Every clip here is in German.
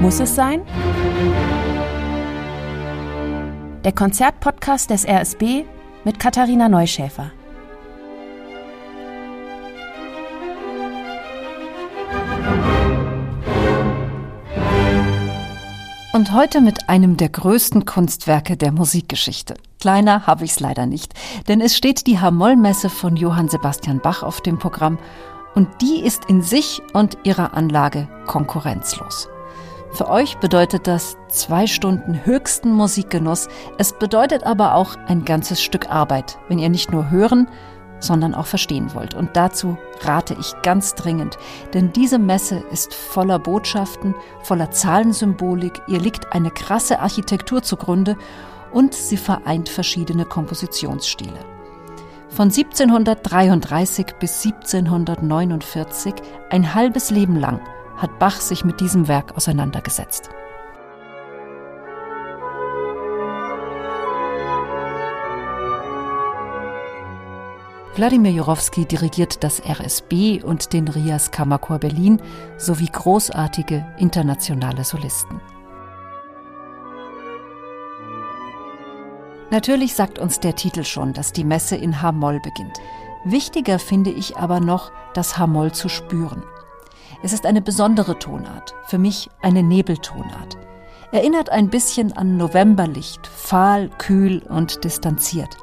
Muss es sein? Der Konzertpodcast des RSB mit Katharina Neuschäfer. Und heute mit einem der größten Kunstwerke der Musikgeschichte. Kleiner habe ich es leider nicht, denn es steht die Hamollmesse von Johann Sebastian Bach auf dem Programm und die ist in sich und ihrer Anlage konkurrenzlos. Für euch bedeutet das zwei Stunden höchsten Musikgenuss. Es bedeutet aber auch ein ganzes Stück Arbeit, wenn ihr nicht nur hören, sondern auch verstehen wollt. Und dazu rate ich ganz dringend, denn diese Messe ist voller Botschaften, voller Zahlensymbolik, ihr liegt eine krasse Architektur zugrunde und sie vereint verschiedene Kompositionsstile. Von 1733 bis 1749, ein halbes Leben lang, hat Bach sich mit diesem Werk auseinandergesetzt. Wladimir Jurowski dirigiert das RSB und den Rias Kammerchor Berlin sowie großartige internationale Solisten. Natürlich sagt uns der Titel schon, dass die Messe in H-Moll beginnt. Wichtiger finde ich aber noch, das H-Moll zu spüren. Es ist eine besondere Tonart, für mich eine Nebeltonart. Erinnert ein bisschen an Novemberlicht, fahl, kühl und distanziert.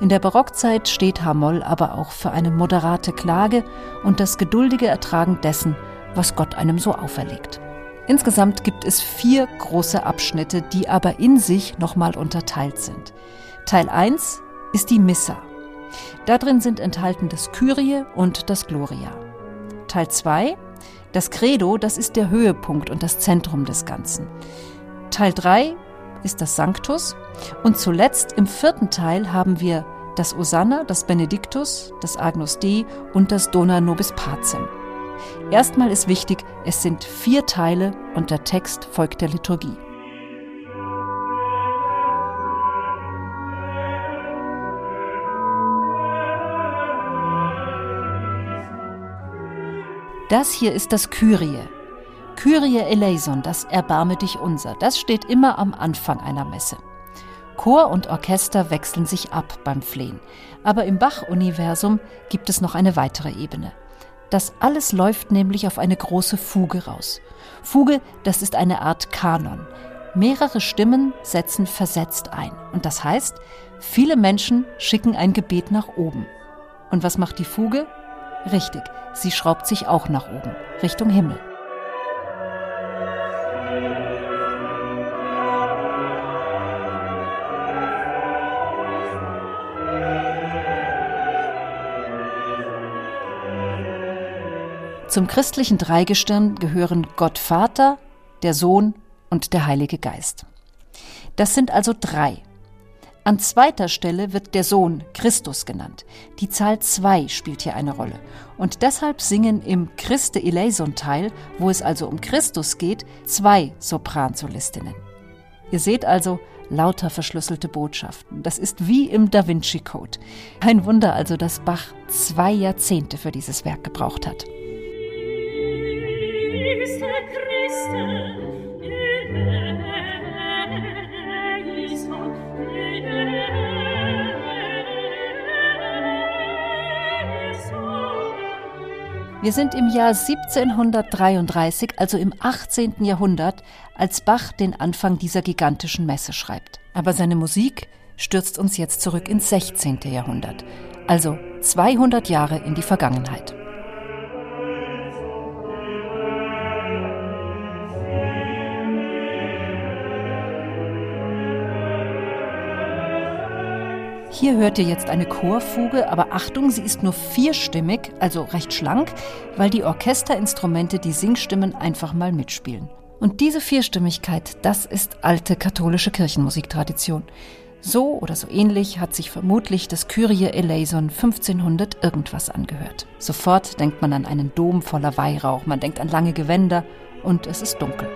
In der Barockzeit steht H-Moll aber auch für eine moderate Klage und das geduldige Ertragen dessen, was Gott einem so auferlegt. Insgesamt gibt es vier große Abschnitte, die aber in sich nochmal unterteilt sind. Teil 1 ist die Missa. Darin sind enthalten das Kyrie und das Gloria. Teil 2, das Credo, das ist der Höhepunkt und das Zentrum des Ganzen. Teil 3 ist das Sanctus und zuletzt im vierten Teil haben wir das Osanna, das Benediktus, das Agnus Dei und das Dona Nobis Pacem. Erstmal ist wichtig, es sind vier Teile und der Text folgt der Liturgie. Das hier ist das Kyrie. Kyrie eleison, das Erbarme dich unser. Das steht immer am Anfang einer Messe. Chor und Orchester wechseln sich ab beim Flehen. Aber im Bach-Universum gibt es noch eine weitere Ebene. Das alles läuft nämlich auf eine große Fuge raus. Fuge, das ist eine Art Kanon. Mehrere Stimmen setzen versetzt ein. Und das heißt, viele Menschen schicken ein Gebet nach oben. Und was macht die Fuge? Richtig, sie schraubt sich auch nach oben, Richtung Himmel. Zum christlichen Dreigestirn gehören Gott Vater, der Sohn und der Heilige Geist. Das sind also drei. An zweiter Stelle wird der Sohn Christus genannt. Die Zahl zwei spielt hier eine Rolle. Und deshalb singen im Christe Eleison Teil, wo es also um Christus geht, zwei Sopransolistinnen. Ihr seht also lauter verschlüsselte Botschaften. Das ist wie im Da Vinci Code. Ein Wunder also, dass Bach zwei Jahrzehnte für dieses Werk gebraucht hat. Wir sind im Jahr 1733, also im 18. Jahrhundert, als Bach den Anfang dieser gigantischen Messe schreibt. Aber seine Musik stürzt uns jetzt zurück ins 16. Jahrhundert, also 200 Jahre in die Vergangenheit. Hier hört ihr jetzt eine Chorfuge, aber Achtung, sie ist nur vierstimmig, also recht schlank, weil die Orchesterinstrumente die Singstimmen einfach mal mitspielen. Und diese Vierstimmigkeit, das ist alte katholische Kirchenmusiktradition. So oder so ähnlich hat sich vermutlich das Kyrie eleison 1500 irgendwas angehört. Sofort denkt man an einen Dom voller Weihrauch, man denkt an lange Gewänder und es ist dunkel.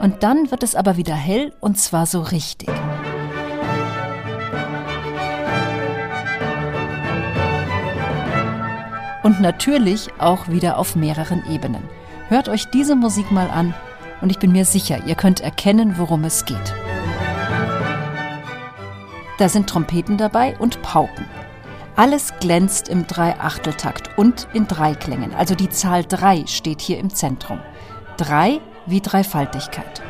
Und dann wird es aber wieder hell und zwar so richtig. und natürlich auch wieder auf mehreren Ebenen. Hört euch diese Musik mal an und ich bin mir sicher, ihr könnt erkennen, worum es geht. Da sind Trompeten dabei und Pauken. Alles glänzt im Dreiachteltakt und in Dreiklängen. Also die Zahl 3 steht hier im Zentrum. 3 wie Dreifaltigkeit.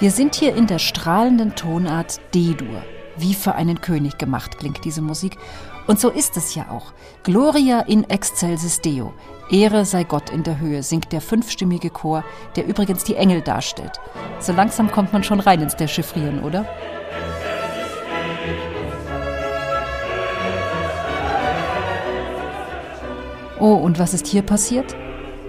Wir sind hier in der strahlenden Tonart D-Dur. Wie für einen König gemacht klingt diese Musik. Und so ist es ja auch. Gloria in excelsis Deo. Ehre sei Gott in der Höhe, singt der fünfstimmige Chor, der übrigens die Engel darstellt. So langsam kommt man schon rein ins Dechiffrieren, oder? Oh, und was ist hier passiert?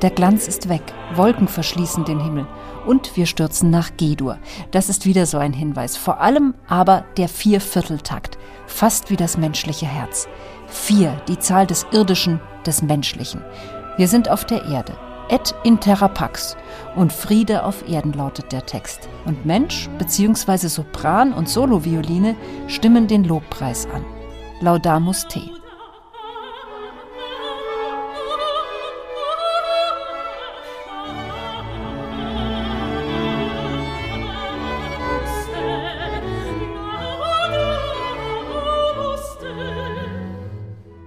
Der Glanz ist weg, Wolken verschließen den Himmel und wir stürzen nach G-Dur. Das ist wieder so ein Hinweis, vor allem aber der Viervierteltakt, fast wie das menschliche Herz. Vier, die Zahl des Irdischen, des Menschlichen. Wir sind auf der Erde. Et in terra pax. Und Friede auf Erden lautet der Text. Und Mensch bzw. Sopran und Solovioline stimmen den Lobpreis an. Laudamus te.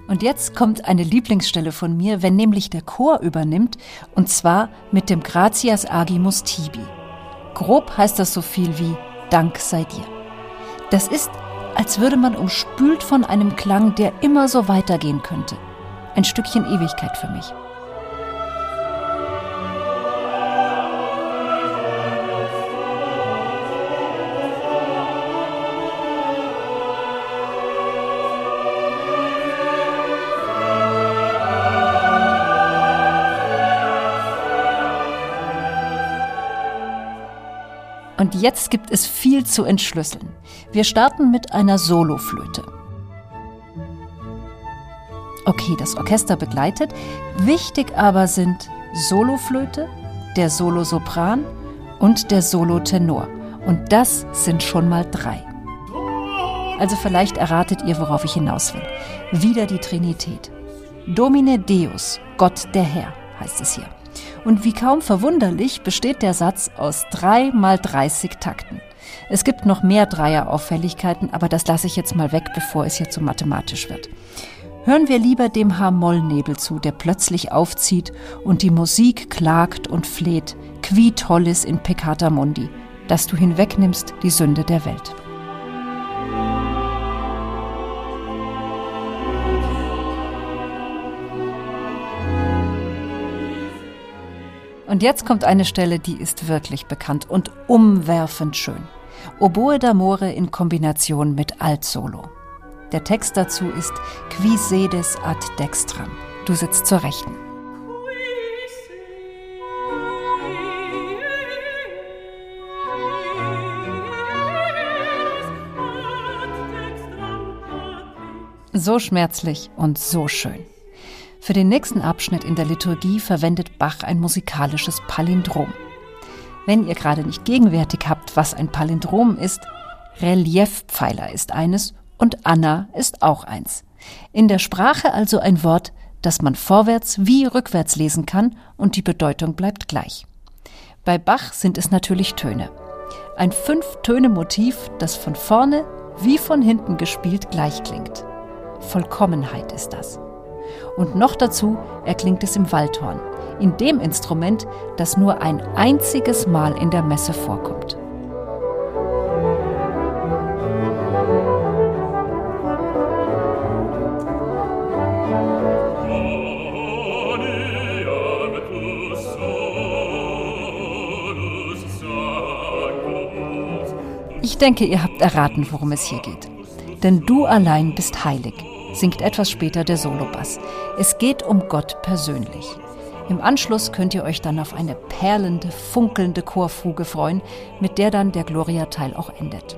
Und jetzt kommt eine Lieblingsstelle von mir, wenn nämlich der Chor übernimmt, und zwar mit dem Gratias agimus tibi. Grob heißt das so viel wie Dank sei dir. Das ist, als würde man umspült von einem Klang, der immer so weitergehen könnte. Ein Stückchen Ewigkeit für mich. Und jetzt gibt es viel zu entschlüsseln. Wir starten mit einer Soloflöte. Okay, das Orchester begleitet. Wichtig aber sind Soloflöte, der Solosopran und der Solotenor. Und das sind schon mal drei. Also vielleicht erratet ihr, worauf ich hinaus will. Wieder die Trinität. Domine Deus, Gott der Herr, heißt es hier. Und wie kaum verwunderlich besteht der Satz aus drei mal 30 Takten. Es gibt noch mehr Dreierauffälligkeiten, aber das lasse ich jetzt mal weg, bevor es hier zu mathematisch wird. Hören wir lieber dem H-Moll-Nebel zu, der plötzlich aufzieht und die Musik klagt und fleht, qui tollis in peccata mundi, dass du hinwegnimmst die Sünde der Welt. Und jetzt kommt eine Stelle, die ist wirklich bekannt und umwerfend schön. Oboe d'amore in Kombination mit Alt-Solo. Der Text dazu ist Qui sedes ad dextram. Du sitzt zur Rechten. So schmerzlich und so schön. Für den nächsten Abschnitt in der Liturgie verwendet Bach ein musikalisches Palindrom. Wenn ihr gerade nicht gegenwärtig habt, was ein Palindrom ist, Reliefpfeiler ist eines und Anna ist auch eins. In der Sprache also ein Wort, das man vorwärts wie rückwärts lesen kann und die Bedeutung bleibt gleich. Bei Bach sind es natürlich Töne. Ein Fünf-Töne-Motiv, das von vorne wie von hinten gespielt gleich klingt. Vollkommenheit ist das. Und noch dazu erklingt es im Waldhorn, in dem Instrument, das nur ein einziges Mal in der Messe vorkommt. Ich denke, ihr habt erraten, worum es hier geht. Denn du allein bist heilig singt etwas später der Solobass. Es geht um Gott persönlich. Im Anschluss könnt ihr euch dann auf eine perlende, funkelnde Chorfuge freuen, mit der dann der Gloria-Teil auch endet.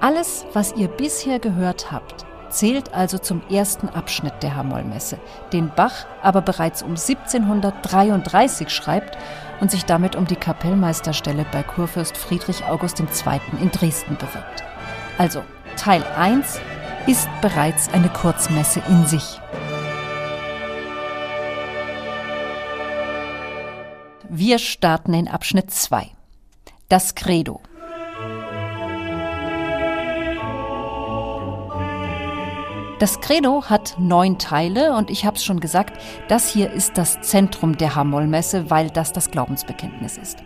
Alles, was ihr bisher gehört habt, zählt also zum ersten Abschnitt der Hamollmesse, den Bach aber bereits um 1733 schreibt und sich damit um die Kapellmeisterstelle bei Kurfürst Friedrich August II. in Dresden bewirbt. Also Teil 1 ist bereits eine Kurzmesse in sich. Wir starten in Abschnitt 2. Das Credo. Das Credo hat neun Teile und ich habe es schon gesagt, das hier ist das Zentrum der Hamollmesse, weil das das Glaubensbekenntnis ist.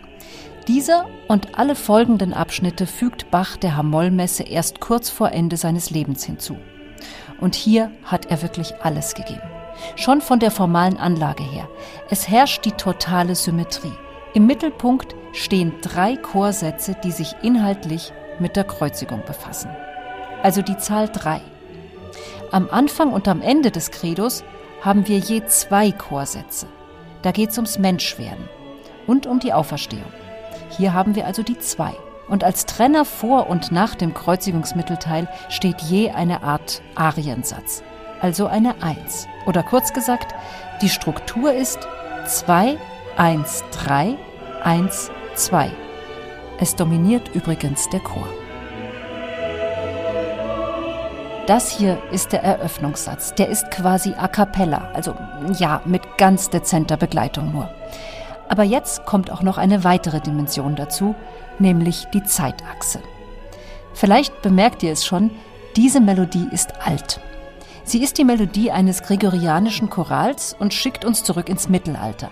Dieser und alle folgenden Abschnitte fügt Bach der Hamollmesse erst kurz vor Ende seines Lebens hinzu. Und hier hat er wirklich alles gegeben. Schon von der formalen Anlage her. Es herrscht die totale Symmetrie. Im Mittelpunkt stehen drei Chorsätze, die sich inhaltlich mit der Kreuzigung befassen. Also die Zahl drei. Am Anfang und am Ende des Credos haben wir je zwei Chorsätze. Da geht es ums Menschwerden und um die Auferstehung. Hier haben wir also die zwei. Und als Trenner vor und nach dem Kreuzigungsmittelteil steht je eine Art Ariensatz, also eine Eins. Oder kurz gesagt, die Struktur ist 2, 1, 3, 1, 2. Es dominiert übrigens der Chor. Das hier ist der Eröffnungssatz. Der ist quasi a cappella, also ja, mit ganz dezenter Begleitung nur. Aber jetzt kommt auch noch eine weitere Dimension dazu, nämlich die Zeitachse. Vielleicht bemerkt ihr es schon, diese Melodie ist alt. Sie ist die Melodie eines gregorianischen Chorals und schickt uns zurück ins Mittelalter.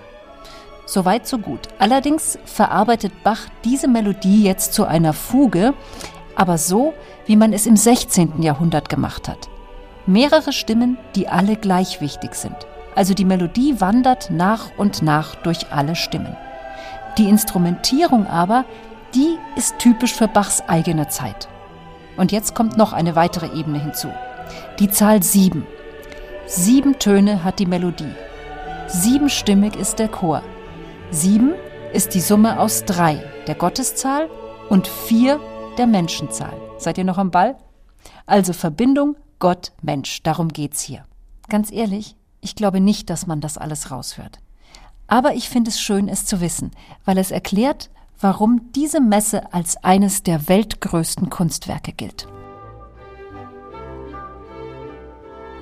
Soweit so gut. Allerdings verarbeitet Bach diese Melodie jetzt zu einer Fuge, aber so, wie man es im 16. Jahrhundert gemacht hat. Mehrere Stimmen, die alle gleich wichtig sind. Also die Melodie wandert nach und nach durch alle Stimmen. Die Instrumentierung aber, die ist typisch für Bachs eigene Zeit. Und jetzt kommt noch eine weitere Ebene hinzu. Die Zahl sieben. Sieben Töne hat die Melodie. Siebenstimmig ist der Chor. Sieben ist die Summe aus drei, der Gotteszahl, und vier, der Menschenzahl. Seid ihr noch am Ball? Also Verbindung Gott-Mensch, darum geht's hier. Ganz ehrlich, ich glaube nicht, dass man das alles raushört. Aber ich finde es schön, es zu wissen, weil es erklärt, warum diese Messe als eines der weltgrößten Kunstwerke gilt.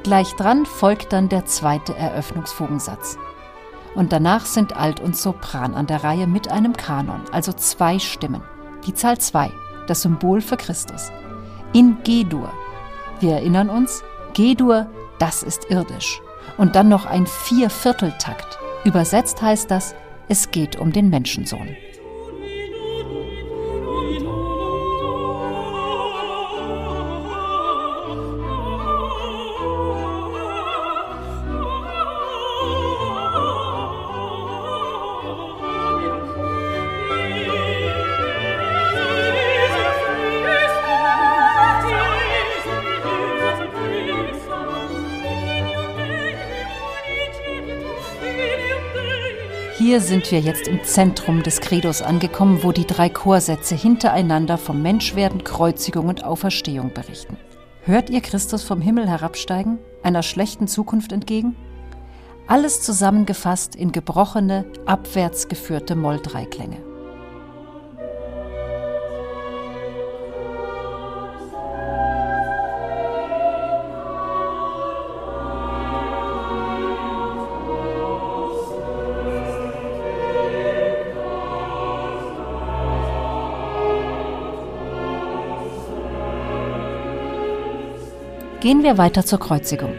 Gleich dran folgt dann der zweite Eröffnungsfugensatz. Und danach sind Alt und Sopran an der Reihe mit einem Kanon, also zwei Stimmen. Die Zahl 2, das Symbol für Christus. In G-Dur. Wir erinnern uns, G-Dur, das ist irdisch und dann noch ein Viervierteltakt. Übersetzt heißt das, es geht um den Menschensohn. Hier sind wir jetzt im Zentrum des Credos angekommen, wo die drei Chorsätze hintereinander vom Menschwerden, Kreuzigung und Auferstehung berichten. Hört ihr Christus vom Himmel herabsteigen, einer schlechten Zukunft entgegen? Alles zusammengefasst in gebrochene, abwärts geführte Moll-Dreiklänge. Gehen wir weiter zur Kreuzigung.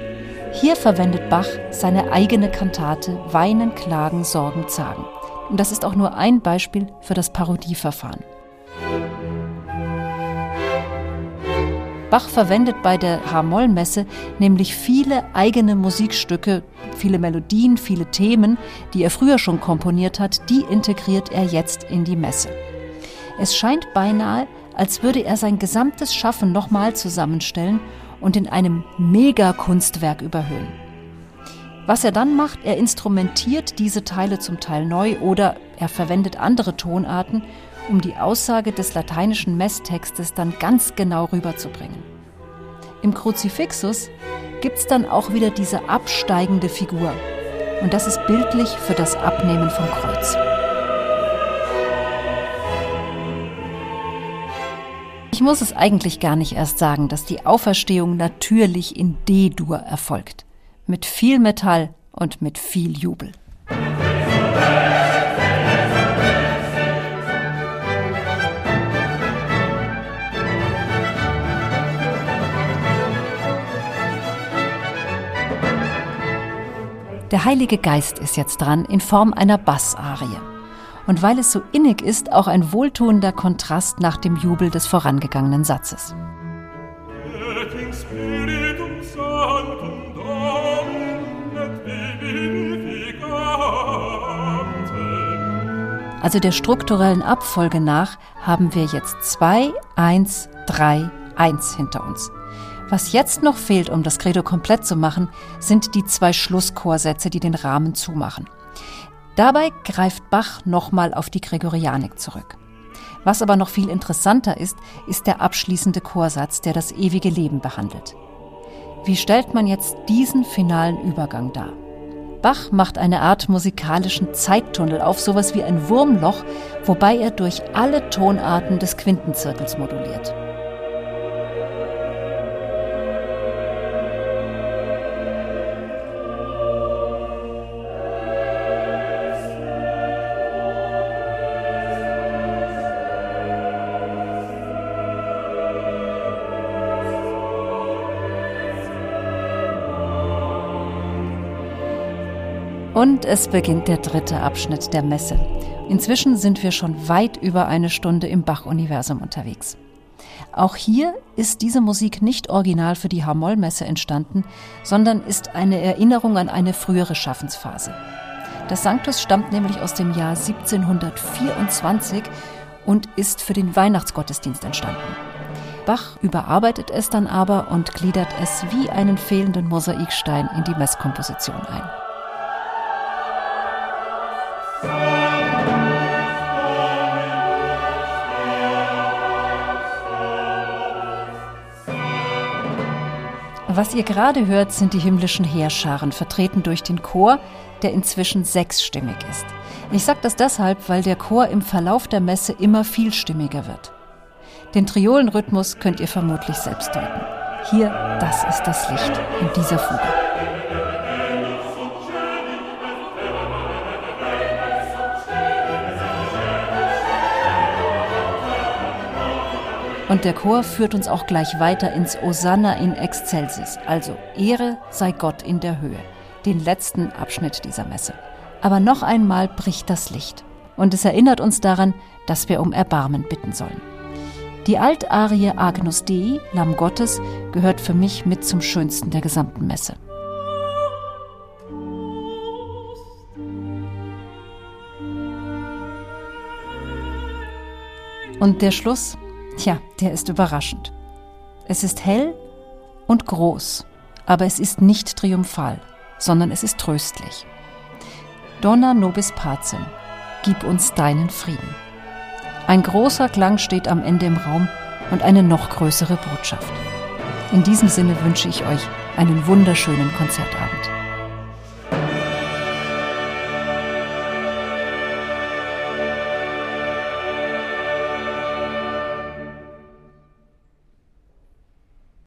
Hier verwendet Bach seine eigene Kantate Weinen, Klagen, Sorgen, Zagen. Und das ist auch nur ein Beispiel für das Parodieverfahren. Bach verwendet bei der H-Moll-Messe nämlich viele eigene Musikstücke, viele Melodien, viele Themen, die er früher schon komponiert hat, die integriert er jetzt in die Messe. Es scheint beinahe, als würde er sein gesamtes Schaffen nochmal zusammenstellen und in einem Megakunstwerk überhöhen. Was er dann macht, er instrumentiert diese Teile zum Teil neu oder er verwendet andere Tonarten, um die Aussage des lateinischen Messtextes dann ganz genau rüberzubringen. Im Kruzifixus gibt es dann auch wieder diese absteigende Figur. Und das ist bildlich für das Abnehmen vom Kreuz. Ich muss es eigentlich gar nicht erst sagen, dass die Auferstehung natürlich in D-Dur erfolgt. Mit viel Metall und mit viel Jubel. Der Heilige Geist ist jetzt dran in Form einer Bassarie. Und weil es so innig ist, auch ein wohltuender Kontrast nach dem Jubel des vorangegangenen Satzes. Also der strukturellen Abfolge nach haben wir jetzt 2, 1, 3, 1 hinter uns. Was jetzt noch fehlt, um das Credo komplett zu machen, sind die zwei Schlusschorsätze, die den Rahmen zumachen. Dabei greift Bach nochmal auf die Gregorianik zurück. Was aber noch viel interessanter ist, ist der abschließende Chorsatz, der das ewige Leben behandelt. Wie stellt man jetzt diesen finalen Übergang dar? Bach macht eine Art musikalischen Zeittunnel auf, sowas wie ein Wurmloch, wobei er durch alle Tonarten des Quintenzirkels moduliert. Und es beginnt der dritte Abschnitt der Messe. Inzwischen sind wir schon weit über eine Stunde im Bach-Universum unterwegs. Auch hier ist diese Musik nicht original für die H-Moll-Messe entstanden, sondern ist eine Erinnerung an eine frühere Schaffensphase. Das Sanctus stammt nämlich aus dem Jahr 1724 und ist für den Weihnachtsgottesdienst entstanden. Bach überarbeitet es dann aber und gliedert es wie einen fehlenden Mosaikstein in die Messkomposition ein. Was ihr gerade hört, sind die himmlischen Heerscharen, vertreten durch den Chor, der inzwischen sechsstimmig ist. Ich sage das deshalb, weil der Chor im Verlauf der Messe immer vielstimmiger wird. Den Triolenrhythmus könnt ihr vermutlich selbst deuten. Hier, das ist das Licht in dieser Fuge. Und der Chor führt uns auch gleich weiter ins Osanna in Excelsis, also Ehre sei Gott in der Höhe, den letzten Abschnitt dieser Messe. Aber noch einmal bricht das Licht und es erinnert uns daran, dass wir um Erbarmen bitten sollen. Die Altarie Agnus Dei, Lamm Gottes, gehört für mich mit zum schönsten der gesamten Messe. Und der Schluss, Tja, der ist überraschend. Es ist hell und groß, aber es ist nicht triumphal, sondern es ist tröstlich. Donna nobis pacem, gib uns deinen Frieden. Ein großer Klang steht am Ende im Raum und eine noch größere Botschaft. In diesem Sinne wünsche ich euch einen wunderschönen Konzertabend.